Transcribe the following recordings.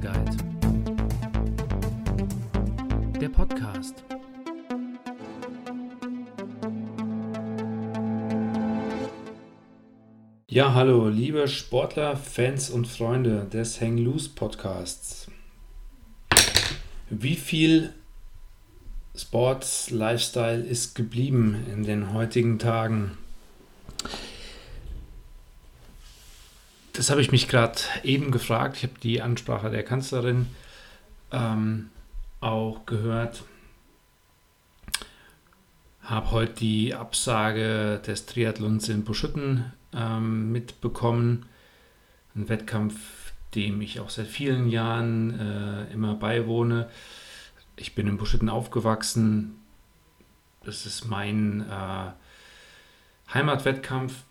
Guide. Der Podcast. Ja, hallo, liebe Sportler, Fans und Freunde des Hang Loose Podcasts. Wie viel Sports Lifestyle ist geblieben in den heutigen Tagen? Das habe ich mich gerade eben gefragt. Ich habe die Ansprache der Kanzlerin ähm, auch gehört. Habe heute die Absage des Triathlons in Buschütten ähm, mitbekommen. Ein Wettkampf, dem ich auch seit vielen Jahren äh, immer beiwohne. Ich bin in Buschütten aufgewachsen. Das ist mein äh, Heimatwettkampf.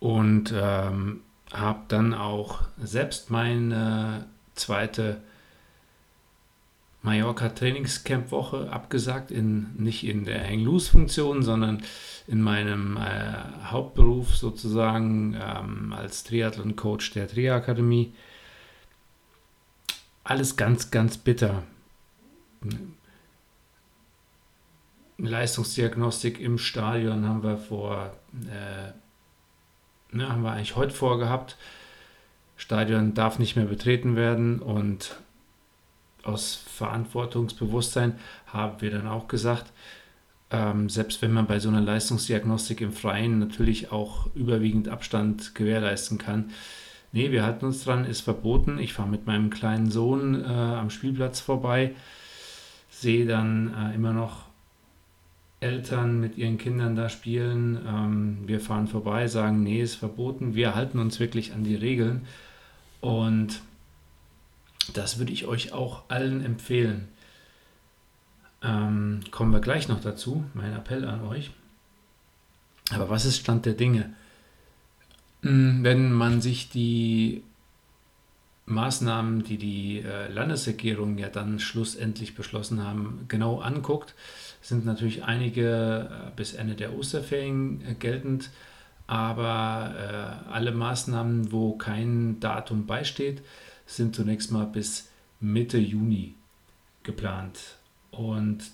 Und ähm, habe dann auch selbst meine zweite Mallorca Trainingscamp Woche abgesagt, in, nicht in der Hang-Loose-Funktion, sondern in meinem äh, Hauptberuf sozusagen ähm, als Triathlon-Coach der Tria-Akademie. Alles ganz, ganz bitter. Leistungsdiagnostik im Stadion haben wir vor, äh, ne, haben wir eigentlich heute vorgehabt. Stadion darf nicht mehr betreten werden und aus Verantwortungsbewusstsein haben wir dann auch gesagt, ähm, selbst wenn man bei so einer Leistungsdiagnostik im Freien natürlich auch überwiegend Abstand gewährleisten kann. Nee, wir halten uns dran, ist verboten. Ich fahre mit meinem kleinen Sohn äh, am Spielplatz vorbei, sehe dann äh, immer noch Eltern mit ihren Kindern da spielen. Ähm, wir fahren vorbei, sagen, nee, ist verboten. Wir halten uns wirklich an die Regeln. Und das würde ich euch auch allen empfehlen. Ähm, kommen wir gleich noch dazu, mein Appell an euch. Aber was ist Stand der Dinge? Hm, wenn man sich die Maßnahmen, die die äh, Landesregierung ja dann schlussendlich beschlossen haben, genau anguckt, sind natürlich einige äh, bis Ende der Osterferien äh, geltend, aber alle Maßnahmen, wo kein Datum beisteht, sind zunächst mal bis Mitte Juni geplant. Und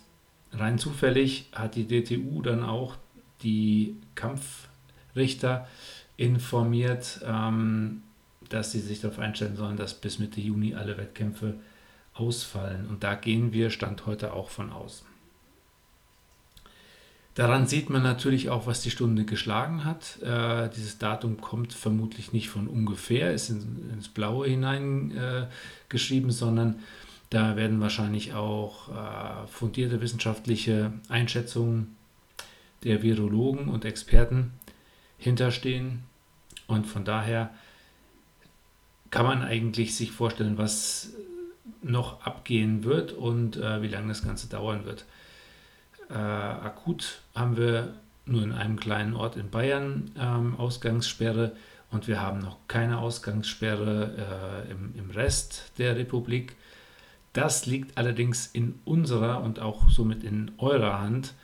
rein zufällig hat die DTU dann auch die Kampfrichter informiert, ähm, dass sie sich darauf einstellen sollen, dass bis Mitte Juni alle Wettkämpfe ausfallen. Und da gehen wir Stand heute auch von aus. Daran sieht man natürlich auch, was die Stunde geschlagen hat. Äh, dieses Datum kommt vermutlich nicht von ungefähr, ist in, ins Blaue hineingeschrieben, äh, sondern da werden wahrscheinlich auch äh, fundierte wissenschaftliche Einschätzungen der Virologen und Experten hinterstehen. Und von daher kann man eigentlich sich vorstellen, was noch abgehen wird und äh, wie lange das Ganze dauern wird. Äh, akut haben wir nur in einem kleinen Ort in Bayern ähm, Ausgangssperre und wir haben noch keine Ausgangssperre äh, im, im Rest der Republik. Das liegt allerdings in unserer und auch somit in eurer Hand.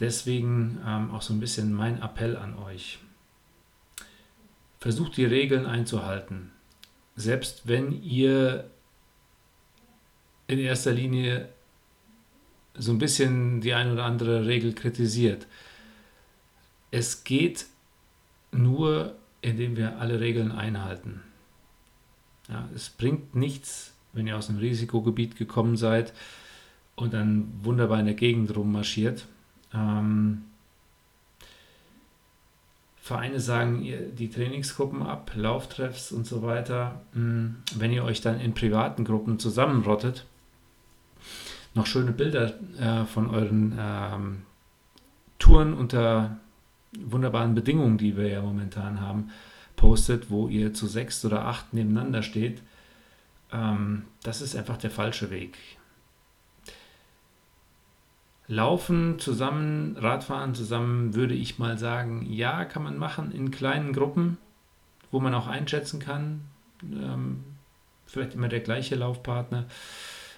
Deswegen ähm, auch so ein bisschen mein Appell an euch. Versucht die Regeln einzuhalten. Selbst wenn ihr in erster Linie so ein bisschen die eine oder andere Regel kritisiert. Es geht nur, indem wir alle Regeln einhalten. Ja, es bringt nichts, wenn ihr aus einem Risikogebiet gekommen seid und dann wunderbar in der Gegend rummarschiert. Ähm, Vereine sagen die Trainingsgruppen ab, Lauftreffs und so weiter. Hm, wenn ihr euch dann in privaten Gruppen zusammenrottet, noch schöne Bilder äh, von euren ähm, Touren unter wunderbaren Bedingungen, die wir ja momentan haben, postet, wo ihr zu sechs oder acht nebeneinander steht. Ähm, das ist einfach der falsche Weg. Laufen zusammen, Radfahren zusammen, würde ich mal sagen, ja, kann man machen in kleinen Gruppen, wo man auch einschätzen kann. Ähm, vielleicht immer der gleiche Laufpartner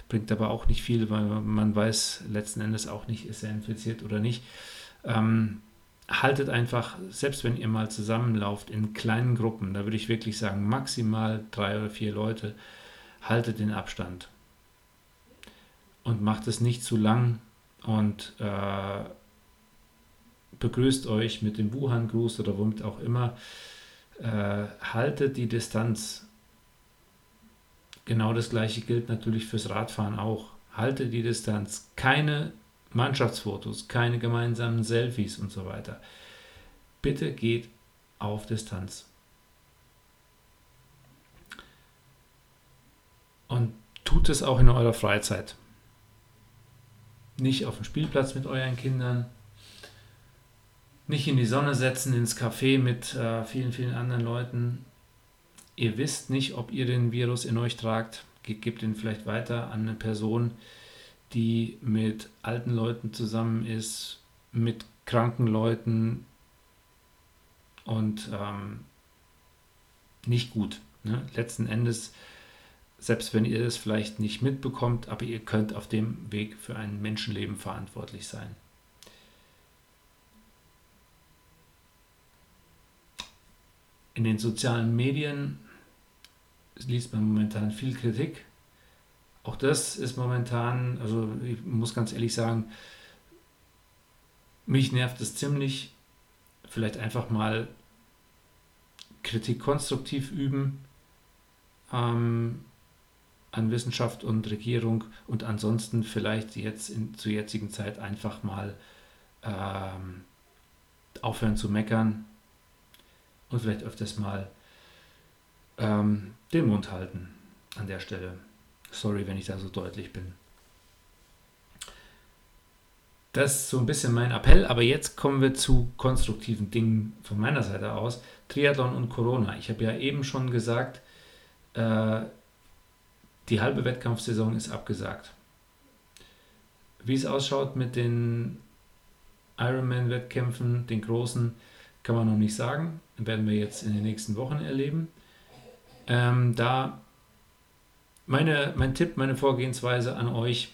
bringt aber auch nicht viel, weil man weiß letzten Endes auch nicht, ist er infiziert oder nicht. Ähm, haltet einfach, selbst wenn ihr mal zusammenlauft in kleinen Gruppen, da würde ich wirklich sagen, maximal drei oder vier Leute, haltet den Abstand. Und macht es nicht zu lang und äh, begrüßt euch mit dem Wuhan-Gruß oder womit auch immer. Äh, haltet die Distanz. Genau das gleiche gilt natürlich fürs Radfahren auch. Haltet die Distanz. Keine Mannschaftsfotos, keine gemeinsamen Selfies und so weiter. Bitte geht auf Distanz. Und tut es auch in eurer Freizeit. Nicht auf dem Spielplatz mit euren Kindern, nicht in die Sonne setzen, ins Café mit äh, vielen, vielen anderen Leuten. Ihr wisst nicht, ob ihr den Virus in euch tragt. Gebt ihn vielleicht weiter an eine Person, die mit alten Leuten zusammen ist, mit kranken Leuten und ähm, nicht gut. Ne? Letzten Endes, selbst wenn ihr das vielleicht nicht mitbekommt, aber ihr könnt auf dem Weg für ein Menschenleben verantwortlich sein. In den sozialen Medien liest man momentan viel Kritik. Auch das ist momentan, also ich muss ganz ehrlich sagen, mich nervt es ziemlich. Vielleicht einfach mal Kritik konstruktiv üben ähm, an Wissenschaft und Regierung und ansonsten vielleicht jetzt in, zur jetzigen Zeit einfach mal ähm, aufhören zu meckern, und vielleicht öfters mal ähm, den Mund halten an der Stelle. Sorry, wenn ich da so deutlich bin. Das ist so ein bisschen mein Appell, aber jetzt kommen wir zu konstruktiven Dingen von meiner Seite aus. Triathlon und Corona. Ich habe ja eben schon gesagt, äh, die halbe Wettkampfsaison ist abgesagt. Wie es ausschaut mit den Ironman-Wettkämpfen, den großen, kann man noch nicht sagen. Werden wir jetzt in den nächsten Wochen erleben. Ähm, da meine, mein Tipp, meine Vorgehensweise an euch,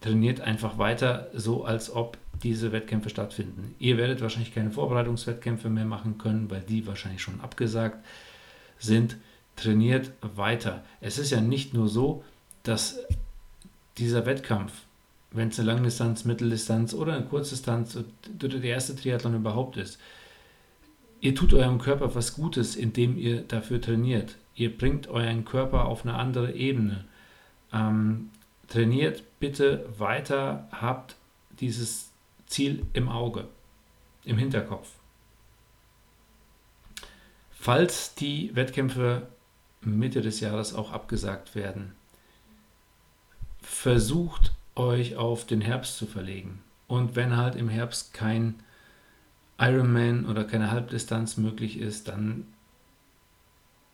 trainiert einfach weiter, so als ob diese Wettkämpfe stattfinden. Ihr werdet wahrscheinlich keine Vorbereitungswettkämpfe mehr machen können, weil die wahrscheinlich schon abgesagt sind. Trainiert weiter. Es ist ja nicht nur so, dass dieser Wettkampf, wenn es eine Langdistanz, Mitteldistanz oder eine Kurzdistanz der erste Triathlon überhaupt ist, Ihr tut eurem Körper was Gutes, indem ihr dafür trainiert. Ihr bringt euren Körper auf eine andere Ebene. Ähm, trainiert bitte weiter, habt dieses Ziel im Auge, im Hinterkopf. Falls die Wettkämpfe Mitte des Jahres auch abgesagt werden, versucht euch auf den Herbst zu verlegen. Und wenn halt im Herbst kein Ironman oder keine Halbdistanz möglich ist, dann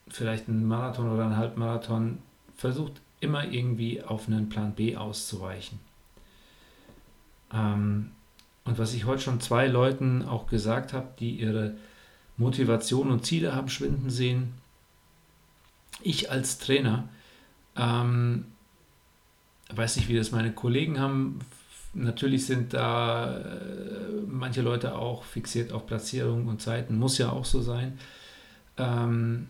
vielleicht ein Marathon oder ein Halbmarathon. Versucht immer irgendwie auf einen Plan B auszuweichen. Ähm, und was ich heute schon zwei Leuten auch gesagt habe, die ihre Motivation und Ziele haben schwinden sehen, ich als Trainer ähm, weiß nicht, wie das meine Kollegen haben Natürlich sind da äh, manche Leute auch fixiert auf Platzierungen und Zeiten, muss ja auch so sein. Ähm,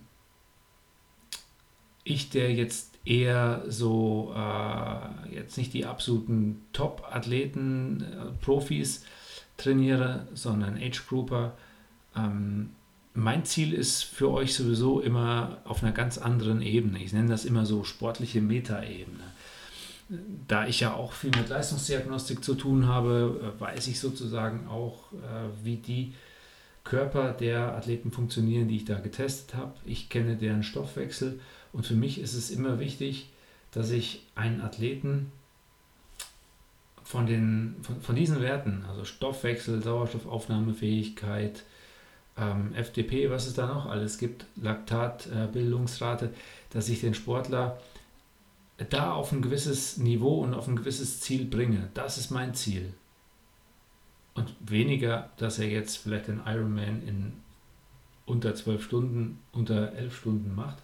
ich, der jetzt eher so, äh, jetzt nicht die absoluten Top-Athleten, äh, Profis trainiere, sondern Age-Grouper, ähm, mein Ziel ist für euch sowieso immer auf einer ganz anderen Ebene. Ich nenne das immer so sportliche Metaebene da ich ja auch viel mit Leistungsdiagnostik zu tun habe, weiß ich sozusagen auch, äh, wie die Körper der Athleten funktionieren, die ich da getestet habe. Ich kenne deren Stoffwechsel und für mich ist es immer wichtig, dass ich einen Athleten von, den, von, von diesen Werten, also Stoffwechsel, Sauerstoffaufnahmefähigkeit, ähm, FDP, was es da noch alles gibt, Laktatbildungsrate, äh, dass ich den Sportler da auf ein gewisses Niveau und auf ein gewisses Ziel bringe. Das ist mein Ziel. Und weniger, dass er jetzt vielleicht den Ironman in unter zwölf Stunden, unter elf Stunden macht.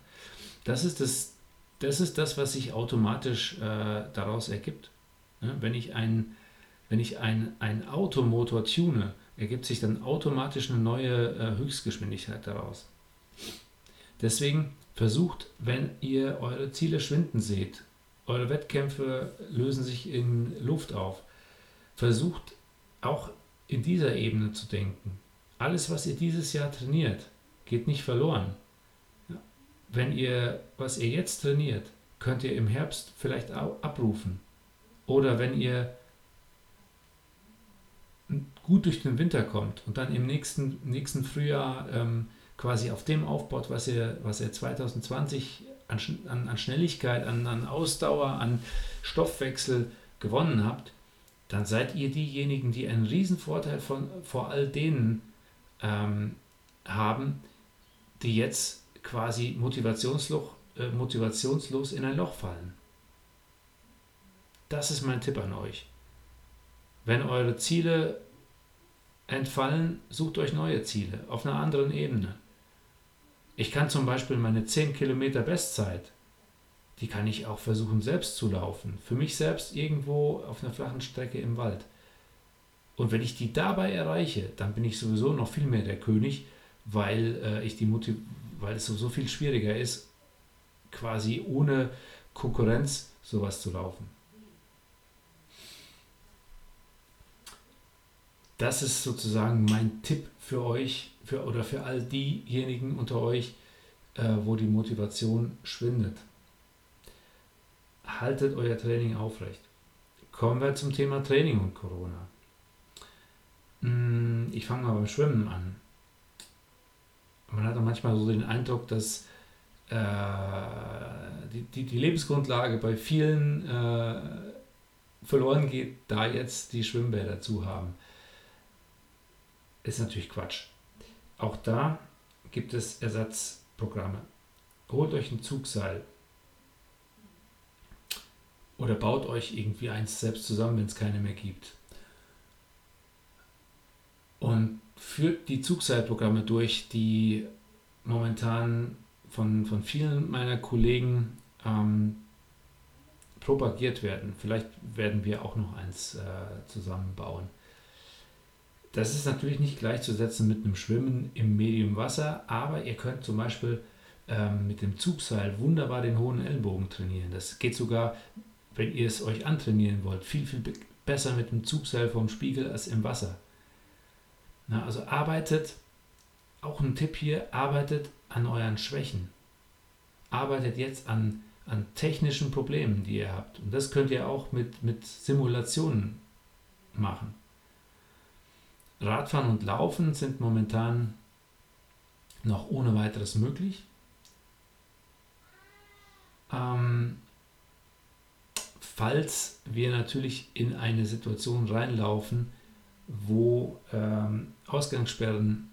Das ist das, das, ist das was sich automatisch äh, daraus ergibt. Ja, wenn ich, ein, wenn ich ein, ein Automotor tune, ergibt sich dann automatisch eine neue äh, Höchstgeschwindigkeit daraus. Deswegen versucht, wenn ihr eure Ziele schwinden seht, eure Wettkämpfe lösen sich in Luft auf, versucht auch in dieser Ebene zu denken. Alles, was ihr dieses Jahr trainiert, geht nicht verloren. Wenn ihr, was ihr jetzt trainiert, könnt ihr im Herbst vielleicht abrufen. Oder wenn ihr gut durch den Winter kommt und dann im nächsten, nächsten Frühjahr ähm, quasi auf dem aufbaut, was ihr, was ihr 2020 an, an, an Schnelligkeit, an, an Ausdauer, an Stoffwechsel gewonnen habt, dann seid ihr diejenigen, die einen riesen Vorteil von, vor all denen ähm, haben, die jetzt quasi motivationslos, äh, motivationslos in ein Loch fallen. Das ist mein Tipp an euch. Wenn eure Ziele entfallen, sucht euch neue Ziele auf einer anderen Ebene. Ich kann zum Beispiel meine 10 Kilometer Bestzeit, die kann ich auch versuchen selbst zu laufen. Für mich selbst irgendwo auf einer flachen Strecke im Wald. Und wenn ich die dabei erreiche, dann bin ich sowieso noch viel mehr der König, weil, äh, ich die Motiv weil es so, so viel schwieriger ist, quasi ohne Konkurrenz sowas zu laufen. Das ist sozusagen mein Tipp für euch für, oder für all diejenigen unter euch, äh, wo die Motivation schwindet. Haltet euer Training aufrecht. Kommen wir zum Thema Training und Corona. Hm, ich fange mal beim Schwimmen an. Man hat manchmal so den Eindruck, dass äh, die, die, die, Lebensgrundlage bei vielen äh, verloren geht, da jetzt die Schwimmbäder zu haben ist natürlich Quatsch. Auch da gibt es Ersatzprogramme. Holt euch ein Zugseil oder baut euch irgendwie eins selbst zusammen, wenn es keine mehr gibt. Und führt die Zugseilprogramme durch, die momentan von, von vielen meiner Kollegen ähm, propagiert werden. Vielleicht werden wir auch noch eins äh, zusammenbauen. Das ist natürlich nicht gleichzusetzen mit einem Schwimmen im Medium Wasser, aber ihr könnt zum Beispiel ähm, mit dem Zugseil wunderbar den hohen Ellbogen trainieren. Das geht sogar, wenn ihr es euch antrainieren wollt, viel, viel besser mit dem Zugseil vom Spiegel als im Wasser. Na, also arbeitet, auch ein Tipp hier, arbeitet an euren Schwächen. Arbeitet jetzt an, an technischen Problemen, die ihr habt. Und das könnt ihr auch mit, mit Simulationen machen. Radfahren und Laufen sind momentan noch ohne weiteres möglich. Ähm, falls wir natürlich in eine Situation reinlaufen, wo ähm, Ausgangssperren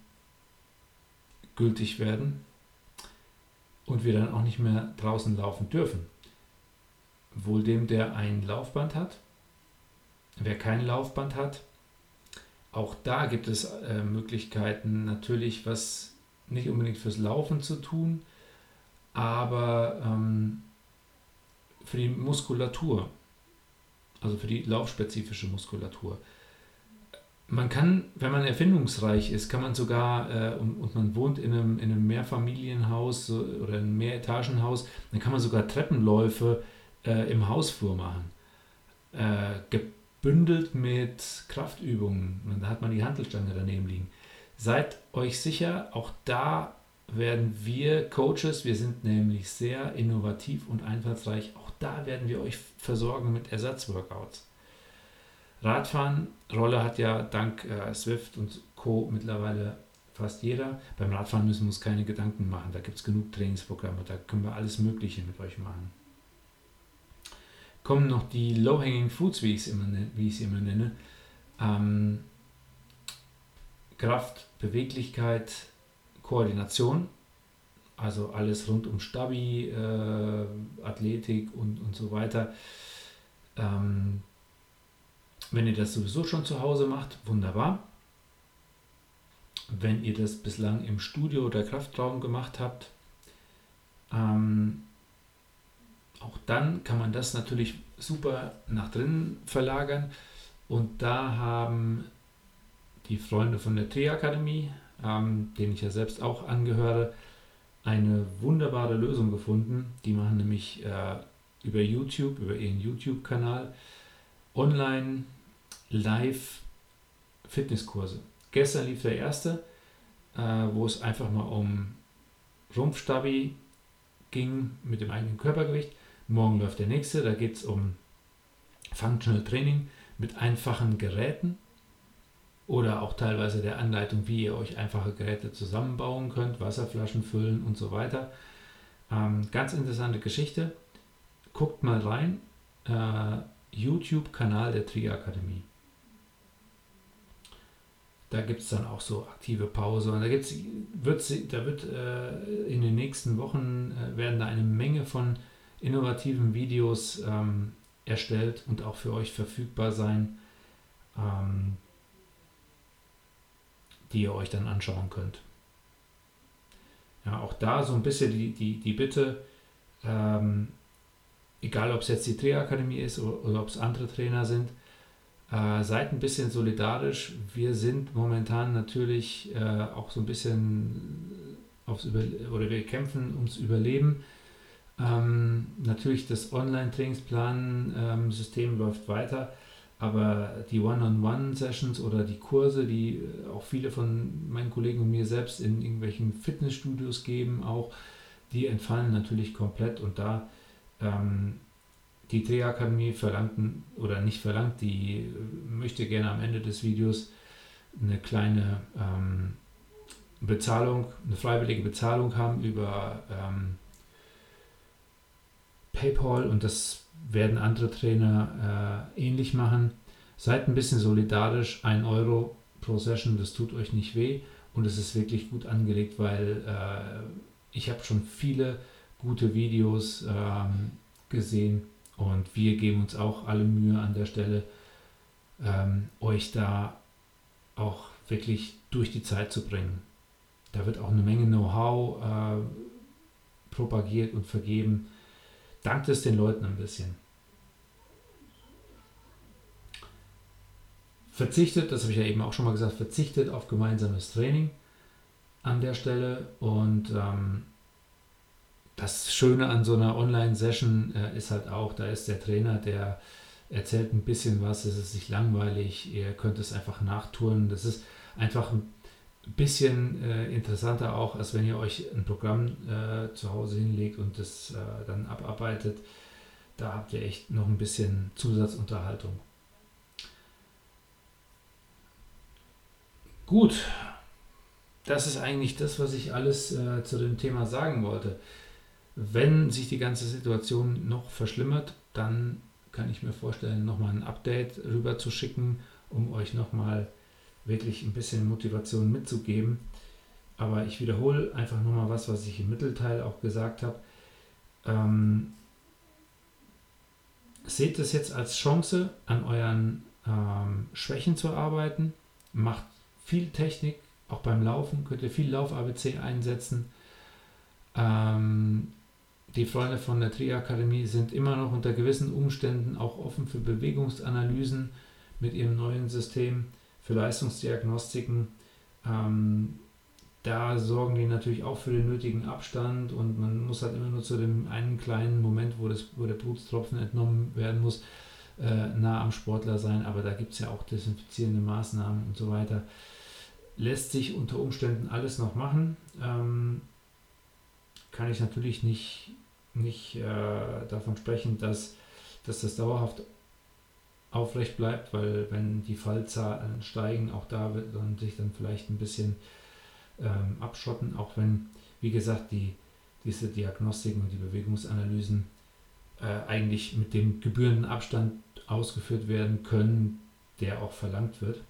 gültig werden und wir dann auch nicht mehr draußen laufen dürfen. Wohl dem, der ein Laufband hat. Wer kein Laufband hat, auch da gibt es äh, Möglichkeiten, natürlich was nicht unbedingt fürs Laufen zu tun, aber ähm, für die Muskulatur, also für die laufspezifische Muskulatur. Man kann, wenn man erfindungsreich ist, kann man sogar, äh, und, und, man wohnt in einem, in einem Mehrfamilienhaus oder einem Mehretagenhaus, dann kann man sogar Treppenläufe äh, im Hausflur machen. Äh, bündelt mit Kraftübungen. Und da hat man die Handelstange daneben liegen. Seid euch sicher, auch da werden wir Coaches, wir sind nämlich sehr innovativ und einfallsreich, auch da werden wir euch versorgen mit Ersatzworkouts. Radfahren, Rolle hat ja dank äh, Swift und Co. mittlerweile fast jeder. Beim Radfahren müssen wir uns keine Gedanken machen, da gibt es genug Trainingsprogramme, da können wir alles Mögliche mit euch machen kommen noch die Low-Hanging Fruits, wie ich es immer, wie ich es immer nenne. Ähm, Kraft, Beweglichkeit, Koordination, also alles rund um Stabi, äh, Athletik und, und so weiter. Ähm, wenn ihr das sowieso schon zu Hause macht, wunderbar. Wenn ihr das bislang im Studio oder Kraftraum gemacht habt, ähm, auch dann kann man das natürlich super nach drinnen verlagern. Und da haben die Freunde von der Triakademie, ähm, denen ich ja selbst auch angehöre, eine wunderbare Lösung gefunden. Die machen nämlich äh, über YouTube, über ihren YouTube-Kanal, online live Fitnesskurse. Gestern lief der erste, äh, wo es einfach mal um Rumpfstabi ging mit dem eigenen Körpergewicht. Morgen läuft der nächste, da geht es um Functional Training mit einfachen Geräten oder auch teilweise der Anleitung, wie ihr euch einfache Geräte zusammenbauen könnt, Wasserflaschen füllen und so weiter. Ähm, ganz interessante Geschichte. Guckt mal rein. Äh, YouTube-Kanal der Tri-Akademie. Da gibt es dann auch so aktive Pause und da gibt's, wird, da wird äh, in den nächsten Wochen äh, werden da eine Menge von innovativen Videos ähm, erstellt und auch für euch verfügbar sein. Ähm, die ihr euch dann anschauen könnt. Ja, auch da so ein bisschen die, die, die Bitte, ähm, egal ob es jetzt die Trainerakademie ist oder, oder ob es andere Trainer sind, äh, seid ein bisschen solidarisch. Wir sind momentan natürlich äh, auch so ein bisschen aufs Über oder wir kämpfen ums Überleben. Ähm, natürlich das Online-Trainingsplan-System ähm, läuft weiter. Aber die One-on-One-Sessions oder die Kurse, die äh, auch viele von meinen Kollegen und mir selbst in irgendwelchen Fitnessstudios geben, auch, die entfallen natürlich komplett. Und da ähm, die Drehakademie verlangten oder nicht verlangt, die äh, möchte gerne am Ende des Videos eine kleine ähm, Bezahlung, eine freiwillige Bezahlung haben über ähm, PayPal und das werden andere Trainer äh, ähnlich machen. Seid ein bisschen solidarisch. Ein Euro pro Session, das tut euch nicht weh und es ist wirklich gut angelegt, weil äh, ich habe schon viele gute Videos ähm, gesehen und wir geben uns auch alle Mühe an der Stelle, ähm, euch da auch wirklich durch die Zeit zu bringen. Da wird auch eine Menge Know-how äh, propagiert und vergeben. Dankt es den Leuten ein bisschen. verzichtet, das habe ich ja eben auch schon mal gesagt, verzichtet auf gemeinsames Training an der Stelle. Und ähm, das Schöne an so einer Online-Session äh, ist halt auch, da ist der Trainer, der erzählt ein bisschen was, es ist nicht langweilig, ihr könnt es einfach nachtouren. Das ist einfach ein bisschen äh, interessanter auch, als wenn ihr euch ein Programm äh, zu Hause hinlegt und das äh, dann abarbeitet. Da habt ihr echt noch ein bisschen Zusatzunterhaltung. Gut, das ist eigentlich das, was ich alles äh, zu dem Thema sagen wollte. Wenn sich die ganze Situation noch verschlimmert, dann kann ich mir vorstellen, nochmal ein Update rüber zu schicken, um euch nochmal wirklich ein bisschen Motivation mitzugeben. Aber ich wiederhole einfach nochmal was, was ich im Mittelteil auch gesagt habe. Ähm, seht es jetzt als Chance, an euren ähm, Schwächen zu arbeiten. Macht viel Technik, auch beim Laufen könnt ihr viel Lauf-ABC einsetzen. Ähm, die Freunde von der Tri-Akademie sind immer noch unter gewissen Umständen auch offen für Bewegungsanalysen mit ihrem neuen System, für Leistungsdiagnostiken. Ähm, da sorgen die natürlich auch für den nötigen Abstand und man muss halt immer nur zu dem einen kleinen Moment, wo, das, wo der Blutstropfen entnommen werden muss, äh, nah am Sportler sein. Aber da gibt es ja auch desinfizierende Maßnahmen und so weiter lässt sich unter Umständen alles noch machen. Ähm, kann ich natürlich nicht, nicht äh, davon sprechen, dass, dass das dauerhaft aufrecht bleibt, weil wenn die Fallzahlen steigen, auch da wird man sich dann vielleicht ein bisschen ähm, abschotten, auch wenn, wie gesagt, die, diese Diagnostiken und die Bewegungsanalysen äh, eigentlich mit dem gebührenden Abstand ausgeführt werden können, der auch verlangt wird.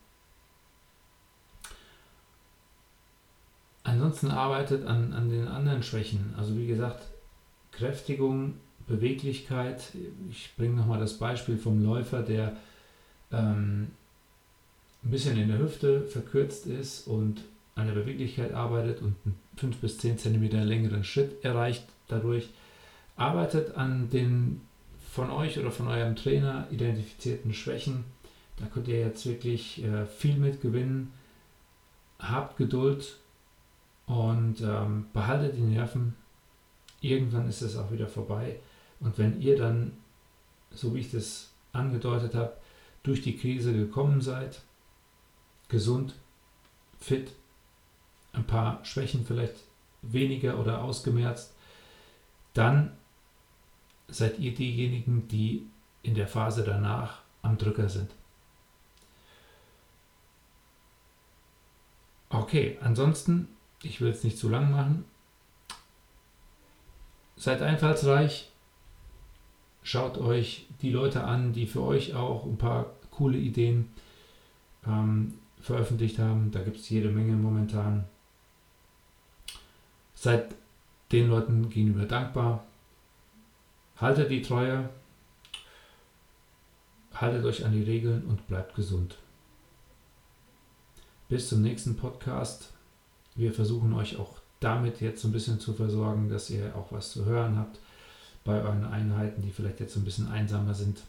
Ansonsten arbeitet an, an den anderen Schwächen. Also wie gesagt, Kräftigung, Beweglichkeit. Ich bringe nochmal das Beispiel vom Läufer, der ähm, ein bisschen in der Hüfte verkürzt ist und an der Beweglichkeit arbeitet und einen 5 bis 10 cm längeren Schritt erreicht dadurch. Arbeitet an den von euch oder von eurem Trainer identifizierten Schwächen. Da könnt ihr jetzt wirklich äh, viel mit gewinnen habt Geduld und ähm, behaltet die Nerven. Irgendwann ist es auch wieder vorbei. Und wenn ihr dann, so wie ich das angedeutet habe, durch die Krise gekommen seid, gesund, fit, ein paar Schwächen vielleicht weniger oder ausgemerzt, dann seid ihr diejenigen, die in der Phase danach am Drücker sind. Okay, ansonsten, ich will es nicht zu lang machen. Seid einfallsreich, schaut euch die Leute an, die für euch auch ein paar coole Ideen ähm, veröffentlicht haben. Da gibt es jede Menge momentan. Seid den Leuten gegenüber dankbar. Haltet die Treue. Haltet euch an die Regeln und bleibt gesund. Bis zum nächsten Podcast. Wir versuchen euch auch damit jetzt ein bisschen zu versorgen, dass ihr auch was zu hören habt bei euren Einheiten, die vielleicht jetzt ein bisschen einsamer sind.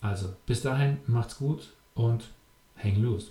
Also bis dahin, macht's gut und hang loose.